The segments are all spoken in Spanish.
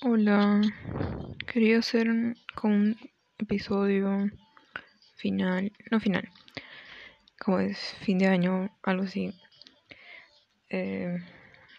Hola, quería hacer un, un episodio final, no final, como es fin de año, algo así, eh,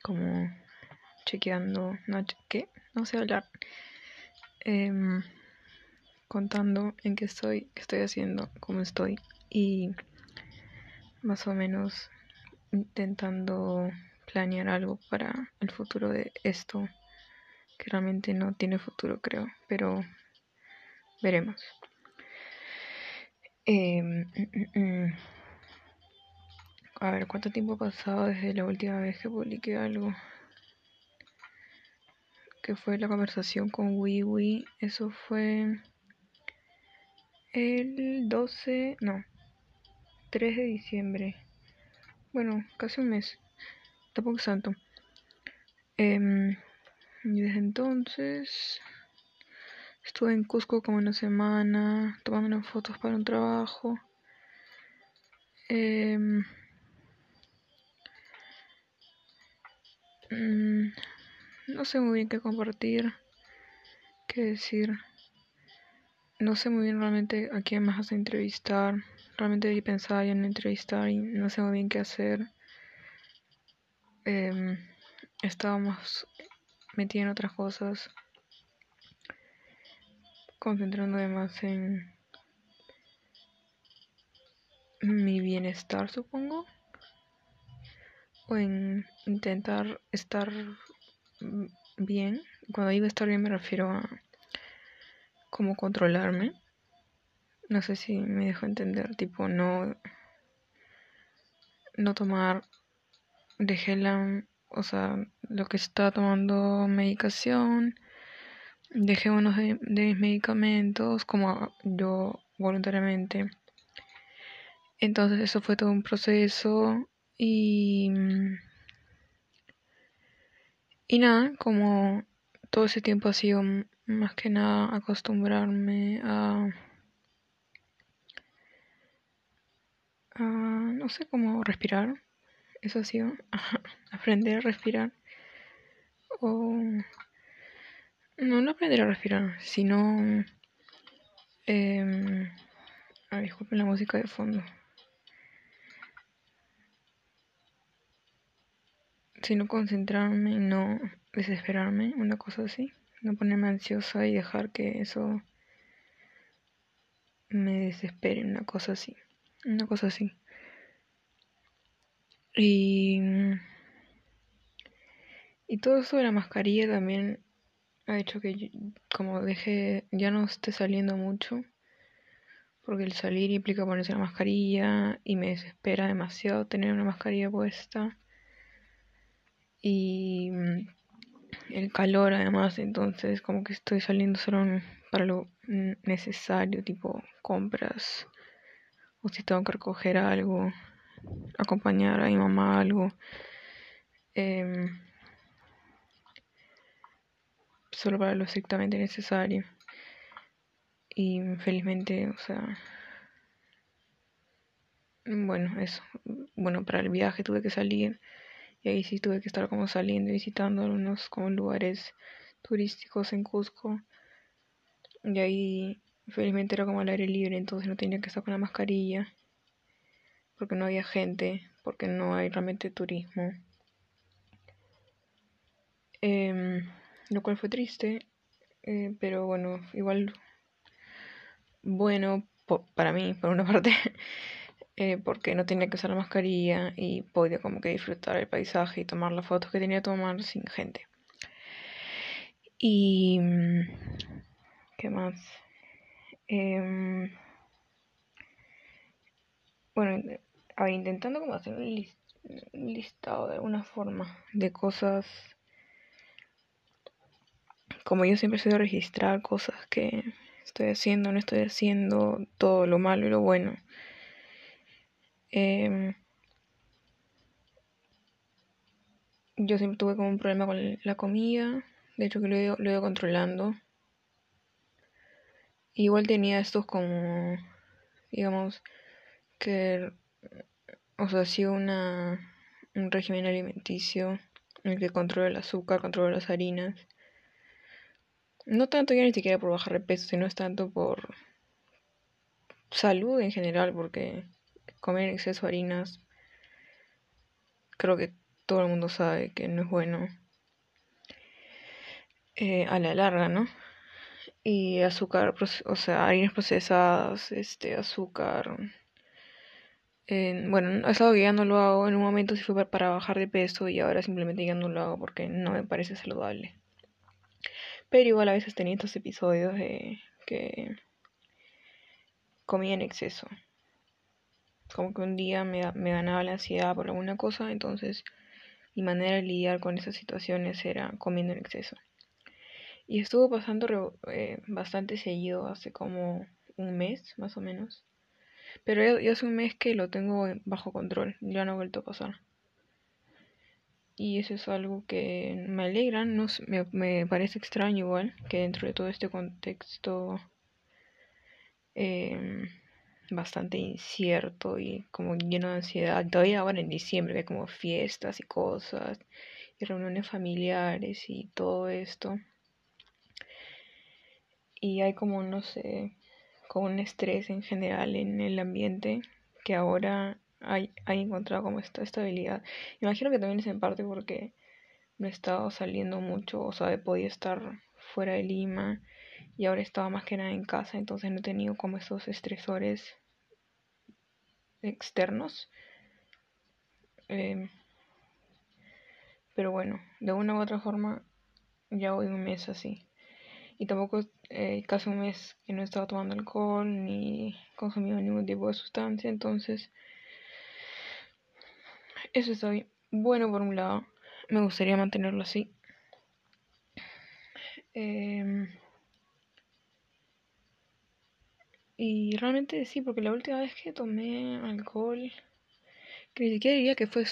como chequeando, no, ¿qué? No sé hablar, em, contando en qué estoy, qué estoy haciendo, cómo estoy y más o menos intentando planear algo para el futuro de esto realmente no tiene futuro, creo, pero veremos. Mm. a ver, ¿cuánto tiempo ha pasado desde la última vez que publiqué algo? Que fue la conversación con WiiWi. Eso fue el 12, no, 3 de diciembre. Bueno, casi un mes. Tampoco es tanto. Eh, y desde entonces estuve en Cusco como una semana, tomando unas fotos para un trabajo. Em, mm, no sé muy bien qué compartir, qué decir. No sé muy bien realmente a quién más a entrevistar. Realmente pensaba en entrevistar y no sé muy bien qué hacer. Eh, estábamos metí en otras cosas, concentrándome más en mi bienestar, supongo, o en intentar estar bien. Cuando digo estar bien me refiero a cómo controlarme. No sé si me dejo entender, tipo no no tomar dejé la o sea, lo que está tomando medicación, dejé unos de, mis medicamentos como yo voluntariamente. Entonces eso fue todo un proceso y... Y nada, como todo ese tiempo ha sido más que nada acostumbrarme a... a no sé cómo respirar eso ha sido aprender a respirar. O no, no aprender a respirar, sino... Eh, disculpen la música de fondo. Sino concentrarme no desesperarme, una cosa así. No ponerme ansiosa y dejar que eso me desespere, una cosa así. Una cosa así. Y, y todo eso de la mascarilla también ha hecho que como deje, ya no esté saliendo mucho, porque el salir implica ponerse la mascarilla y me desespera demasiado tener una mascarilla puesta. Y el calor además, entonces como que estoy saliendo solo para lo necesario, tipo compras, o si tengo que recoger algo acompañar a mi mamá algo. Em, solo para lo estrictamente necesario. Y felizmente, o sea, bueno, eso. Bueno, para el viaje tuve que salir y ahí sí tuve que estar como saliendo y visitando algunos como lugares turísticos en Cusco. Y ahí felizmente era como al aire libre, entonces no tenía que estar con la mascarilla porque no había gente, porque no hay realmente turismo. Em, lo cual fue triste, eh, pero bueno, igual bueno para mí, por una parte, eh, porque no tenía que usar la mascarilla y podía como que disfrutar el paisaje y tomar las fotos que tenía que tomar sin gente. Y... ¿Qué más? Eh, bueno, a intentando como hacer un, listado de alguna forma de cosas como yo siempre soy de registrar cosas que estoy haciendo, no estoy haciendo, todo lo malo y lo bueno. Em, yo siempre tuve como un problema con la comida, de hecho que lo he, lo he ido controlando. Igual tenía estos como, digamos, que o sea, sigo una, un régimen alimenticio en el que controlo el azúcar, controlo las harinas, no tanto ya ni siquiera por bajar de peso, sino es tanto por salud en general, porque comer en exceso de harinas creo que todo el mundo sabe que no es bueno eh, a la larga, ¿no? Y azúcar, o sea, harinas procesadas, este, azúcar. Bueno, es algo que ya no lo hago. En un momento sí fue para bajar de peso y ahora simplemente ya no lo hago porque no me parece saludable. Pero igual a veces tenía estos episodios de que comía en exceso. Como que un día me, me ganaba la ansiedad por alguna cosa, entonces mi manera de lidiar con esas situaciones era comiendo en exceso. Y estuvo pasando eh, bastante seguido hace como un mes, más o menos. Pero ya, hace un mes que lo tengo bajo control, ya no ha vuelto a pasar. Y eso es algo que me alegra, no, me, me parece extraño igual, que dentro de todo este contexto eh, bastante incierto y como lleno de ansiedad, todavía ahora en diciembre, hay como fiestas y cosas, y reuniones familiares y todo esto y hay como, no sé, como un estrés en general en el ambiente que ahora hay, hay encontrado como esta estabilidad. Imagino que también es en parte porque no he estado saliendo mucho, o sea, podido estar fuera de Lima y ahora he estado más que nada en casa, entonces no he tenido como esos estresores externos. Em, pero bueno, de una u otra forma ya voy un mes así y tampoco eh, casi un mes que no he estado tomando alcohol ni consumido ningún tipo de sustancia, entonces eso está bien. Bueno, por un lado, me gustaría mantenerlo así. Em, y realmente sí, porque la última vez que tomé alcohol, que ni siquiera diría que fue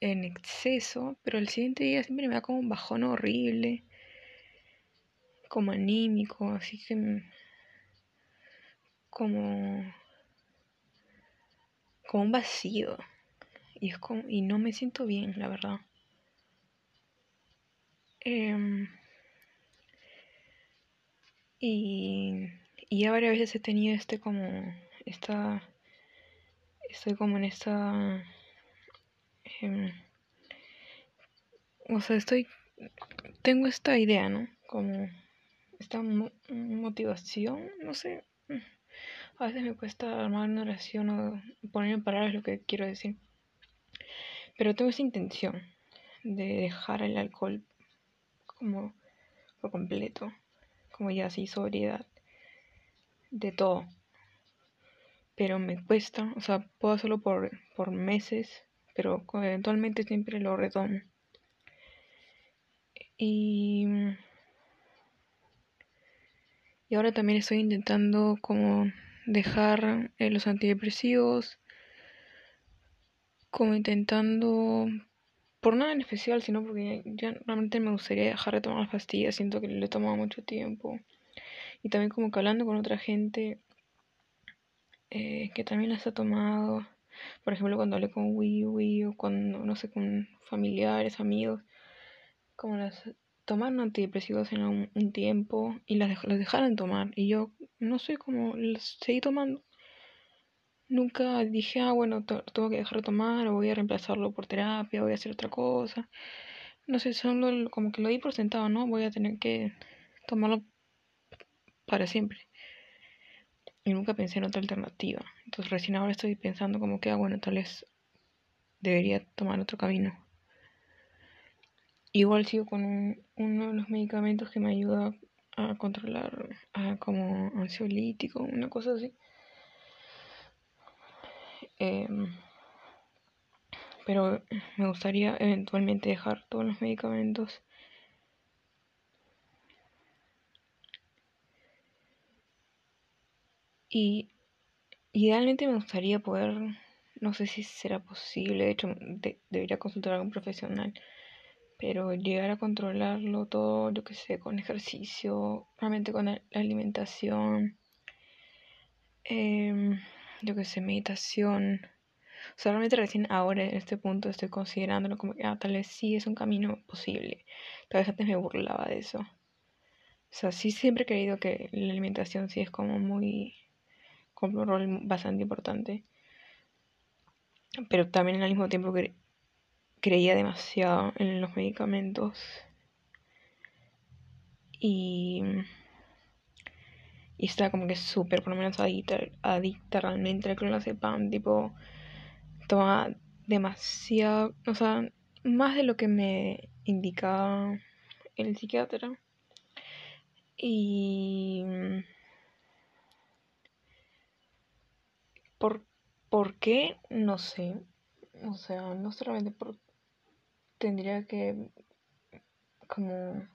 en exceso, pero el siguiente día siempre me da como un bajón horrible como anímico, así que como como un vacío y es como y no me siento bien, la verdad. Em, y, y ahora a veces he tenido este como esta estoy como en esta em, o sea estoy tengo esta idea no como esta motivación, no sé, a veces me cuesta armar una oración o poner en palabras lo que quiero decir. Pero tengo esa intención de dejar el alcohol como por completo, como ya así sobriedad de todo. Pero me cuesta, o sea, puedo hacerlo por, por meses, pero eventualmente siempre lo retomo. Y y ahora también estoy intentando como dejar eh, los antidepresivos, como intentando, por nada en especial, sino porque ya, realmente me gustaría dejar de tomar las pastillas, siento que le he tomado mucho tiempo. Y también como que hablando con otra gente eh, que también las ha tomado, por ejemplo cuando hablé con Wii Wii o cuando, no sé, con familiares, amigos, como las tomaron antidepresivos en un, tiempo y las, las dejaron tomar. Y yo no sé cómo las seguí tomando. Nunca dije, ah, bueno, tengo que dejar de tomar o voy a reemplazarlo por terapia, voy a hacer otra cosa. No sé, solo como que lo di por sentado, ¿no? Voy a tener que tomarlo para siempre. Y nunca pensé en otra alternativa. Entonces recién ahora estoy pensando como que, ah, bueno, tal vez debería tomar otro camino. Igual sigo con uno de los medicamentos que me ayuda a controlar como ansiolítico, una cosa así. Em, pero me gustaría eventualmente dejar todos los medicamentos. Y idealmente me gustaría poder, no sé si será posible, de hecho debería consultar a un profesional pero llegar a controlarlo todo, yo que sé, con ejercicio, realmente con la alimentación, eh, yo que sé, meditación. O sea, realmente recién ahora en este punto estoy considerándolo como que ah, tal vez sí es un camino posible. Tal vez antes me burlaba de eso. sea, sí siempre he creído que la alimentación sí es como muy, como un rol bastante importante. Pero también al mismo tiempo que creía demasiado en los medicamentos. Y, estaba como que súper, por lo menos adicta, adicta realmente al clonazepam. Tipo, tomaba demasiado, o sea, más de lo que me indicaba el psiquiatra. Y... ¿Por, ¿Por qué? No sé. O sea, no solamente por... Tendría que como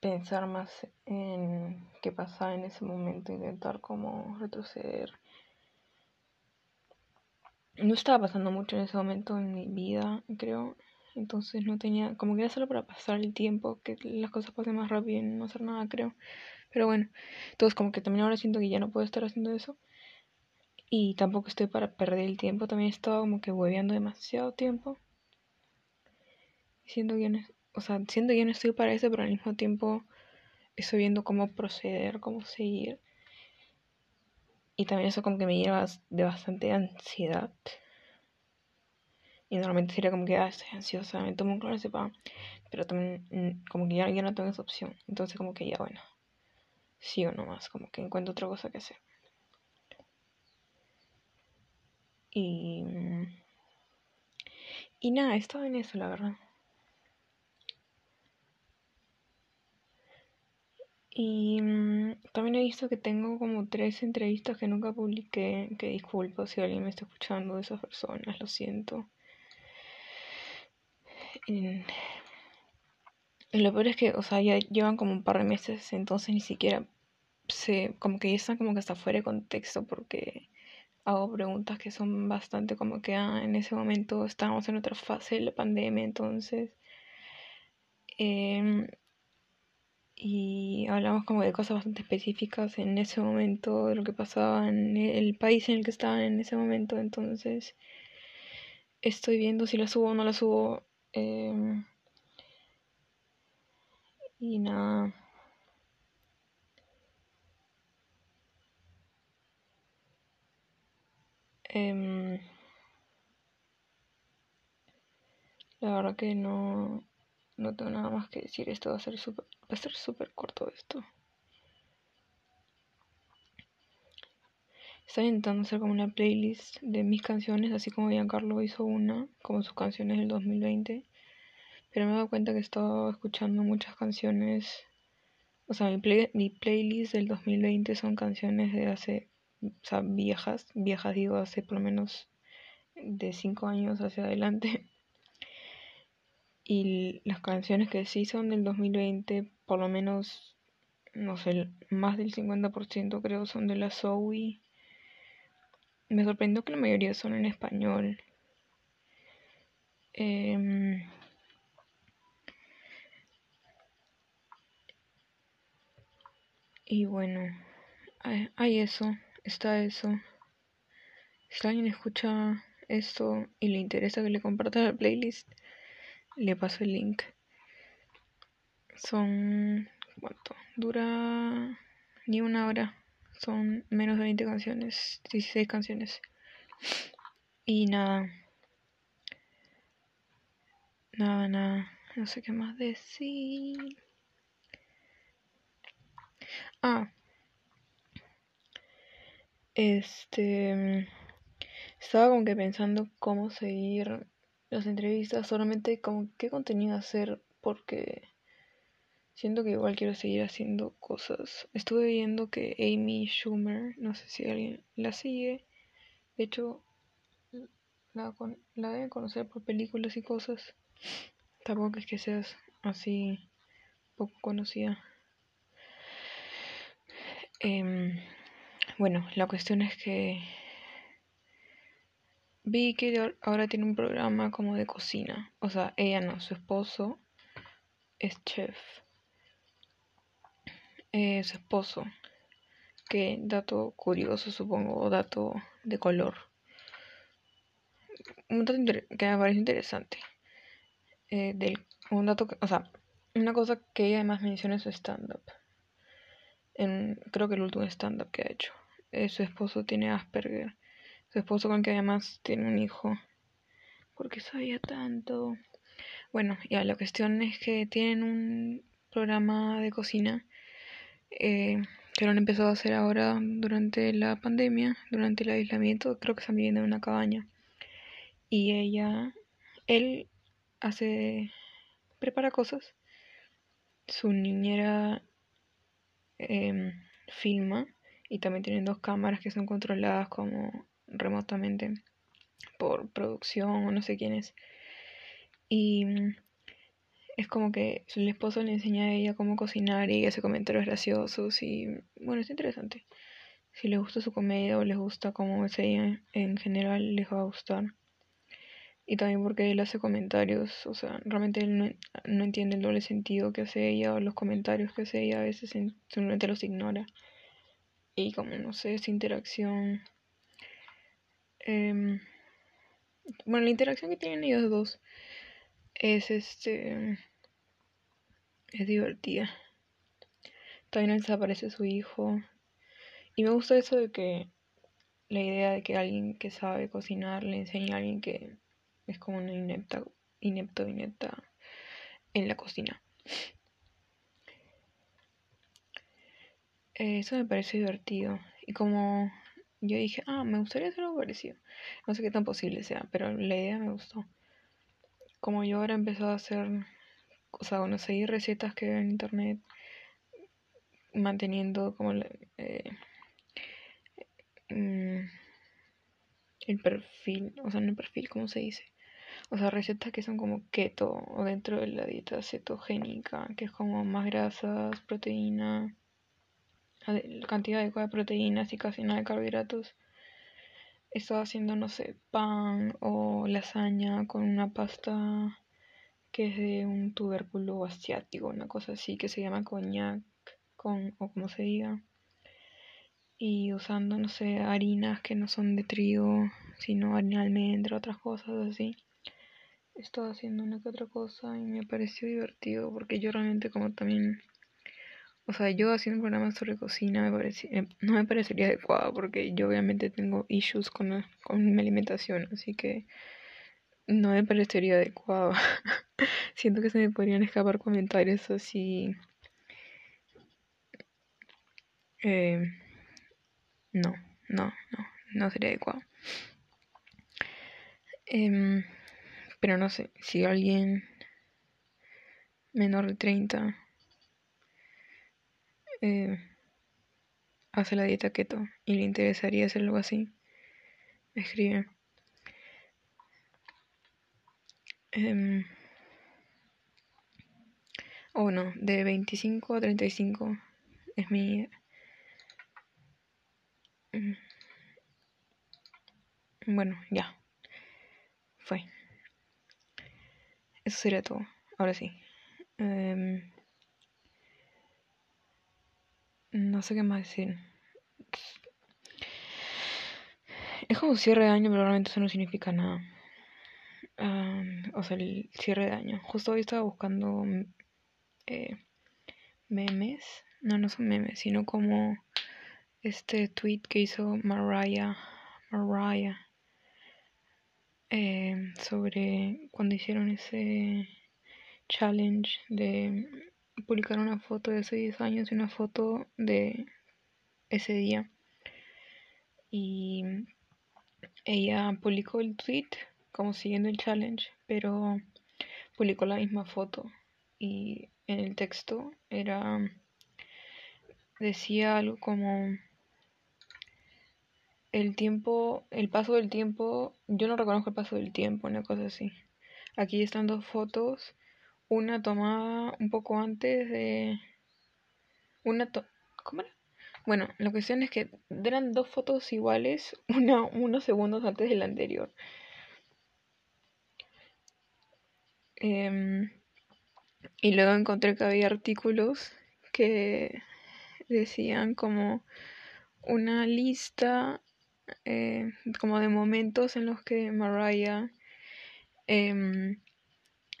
pensar más en qué pasaba en ese momento, intentar como retroceder. No estaba pasando mucho en ese momento en mi vida, creo. Entonces no tenía, como que era solo para pasar el tiempo, que las cosas pasen más rápido y no hacer nada, creo. Pero bueno, entonces como que también ahora siento que ya no puedo estar haciendo eso. Y tampoco estoy para perder el tiempo, también estaba como que hueveando demasiado tiempo. Siento que no, o sea, no estoy para eso, pero al mismo tiempo estoy viendo cómo proceder, cómo seguir. Y también eso como que me lleva de bastante ansiedad. Y normalmente sería como que, ah, estoy ansiosa, me tomo un clonazepam. Pero también mm, como que ya, ya no tengo esa opción. Entonces como que ya, bueno, sigo nomás, como que encuentro otra cosa que hacer. Y... Mm, y nada, estaba en eso, la verdad. Y mm, también he visto que tengo como tres entrevistas que nunca publiqué, que disculpo si alguien me está escuchando de esas personas, lo siento. Y lo peor es que, o sea, ya llevan como un par de meses, entonces ni siquiera sé, como que ya están como que hasta fuera de contexto porque hago preguntas que son bastante como que, ah, en ese momento estábamos en otra fase de la pandemia, entonces... Eh, y hablamos como de cosas bastante específicas en ese momento, de lo que pasaba en el país en el que estaban en ese momento, entonces estoy viendo si la subo o no la subo. Em, y nada. Em, la verdad que no, no tengo nada más que decir. Esto va a ser súper va a ser corto esto. Estaba intentando hacer como una playlist de mis canciones, así como Giancarlo hizo una, como sus canciones del 2020. Pero me he dado cuenta que estaba escuchando muchas canciones. O sea, mi, mi playlist del 2020 son canciones de hace, o sea, viejas, viejas digo, hace por lo menos de 5 años hacia adelante. Y las canciones que sí son del 2020, por lo menos, no sé, más del 50% creo son de la Zoe. Me sorprendió que la mayoría son en español. Em, y bueno, hay eso, está eso. Si alguien escucha esto y le interesa que le comparta la playlist, le paso el link. Son. ¿Cuánto? Dura ni una hora. Son menos de 20 canciones, 16 canciones. Y nada. Nada, nada. No sé qué más decir. Ah. Este. Estaba como que pensando cómo seguir las entrevistas, solamente como qué contenido hacer, porque siento que igual quiero seguir haciendo cosas. Estuve viendo que Amy Schumer, no sé si alguien la sigue, de hecho la, la deben conocer por películas y cosas. Tampoco es que seas así poco conocida. Em, bueno, la cuestión es que Vi que ahora tiene un programa como de cocina. O sea, ella no, su esposo es chef. Eh, su esposo. Que dato curioso, supongo, o dato de color. Un dato que me parece interesante. Eh, del, un dato que, o sea, una cosa que ella además menciona es su stand-up. creo que el último stand-up que ha hecho. Eh, su esposo tiene Asperger. Su esposo con que además tiene un hijo. Porque sabía tanto. Bueno, ya la cuestión es que tienen un programa de cocina eh, que lo han empezado a hacer ahora durante la pandemia, durante el aislamiento. Creo que están viviendo en una cabaña. Y ella, él hace, prepara cosas. Su niñera em, filma y también tienen dos cámaras que son controladas como remotamente por producción o no sé quién es. Y mm, es como que el esposo le enseña a ella cómo cocinar y hace comentarios graciosos y bueno, es interesante. Si les gusta su comedia o les gusta cómo es ella en general, les va a gustar. Y también porque él hace comentarios, o sea, realmente él no, no entiende el doble sentido que hace ella o los comentarios que hace ella, a veces simplemente los ignora y como no sé, esa interacción. Em, bueno, la interacción que tienen ellos dos es este. es divertida. También desaparece su hijo. Y me gusta eso de que la idea de que alguien que sabe cocinar le enseñe a alguien que es como una inepta, inepto, inepta en la cocina. Eso me parece divertido. Y como yo dije, ah, me gustaría hacer algo parecido. No sé qué tan posible sea, pero la idea me gustó. Como yo ahora he empezado a hacer, o sea, bueno, seguir recetas que veo en internet, manteniendo como eh, mm, el perfil, o sea, no el perfil, ¿cómo se dice? O sea, recetas que son como keto o dentro de la dieta cetogénica, que es como más grasas, proteína la cantidad adecuada de proteínas y casi nada de carbohidratos. Estaba haciendo, no sé, pan o lasaña con una pasta que es de un tubérculo asiático, una cosa así que se llama coñac, con, o como se diga. Y usando, no sé, harinas que no son de trigo, sino harina de almendra, otras cosas así. Estaba haciendo una que otra cosa y me pareció divertido porque yo realmente como también o sea, yo haciendo un programa sobre cocina me eh, no me parecería adecuado porque yo obviamente tengo issues con, con mi alimentación, así que no me parecería adecuado. Siento que se me podrían escapar comentarios así. Eh, no, no, no, no sería adecuado. Em, pero no sé, si alguien menor de 30 eh, hace la dieta keto y le interesaría hacer algo así, me escribe. Eh, o no, de 25 a 35 es mi... Mm, bueno, ya. Fue. Eso sería todo. Ahora sí. Eh, no sé qué más decir. Es como cierre de año, pero realmente eso no significa nada. o sea, el cierre de año. Justo hoy estaba buscando eh, memes. No, no son memes, sino como este tweet que hizo Mariah. Mariah. Eh, sobre cuando hicieron ese challenge de publicar una foto de hace 10 años y una foto de ese día. Y ella publicó el tweet como siguiendo el challenge, pero publicó la misma foto y en el texto era decía algo como el tiempo, el paso del tiempo, yo no reconozco el paso del tiempo, una cosa así. Aquí están dos fotos una tomada un poco antes de... Una ¿Cómo era? Bueno, la cuestión es que eran dos fotos iguales, una unos segundos antes de la anterior. Em, y luego encontré que había artículos que decían como una lista eh, como de momentos en los que Mariah em,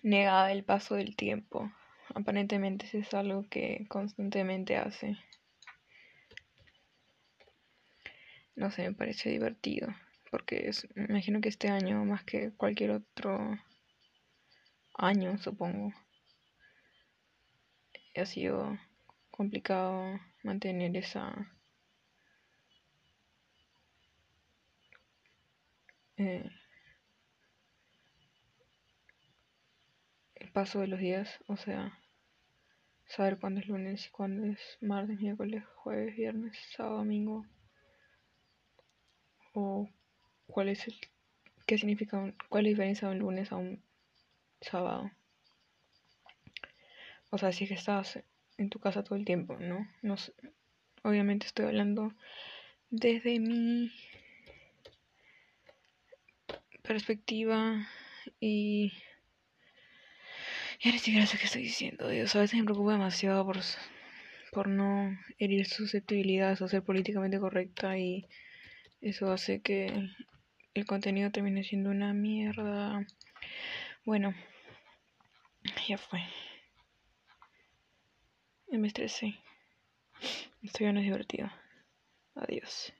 negaba el paso del tiempo. aparentemente es algo que constantemente hace. No sé, me parece divertido, porque me imagino que este año, más que cualquier otro año, supongo, ha sido complicado mantener esa eh, paso de los días, o sea, saber cuándo es lunes y cuándo es martes, miércoles, jueves, viernes, sábado, domingo, o cuál es el, qué significa, cuál es la diferencia de un lunes a un sábado. O sea, si es que estás en tu casa todo el tiempo, ¿no? no obviamente estoy hablando desde mi perspectiva y ya ni siquiera sé qué estoy diciendo, Dios. A veces me preocupa demasiado por, por no herir susceptibilidades o ser políticamente correcta y eso hace que el contenido termine siendo una mierda. Bueno, ya fue. Me estresé. Esto ya no es divertido. Adiós.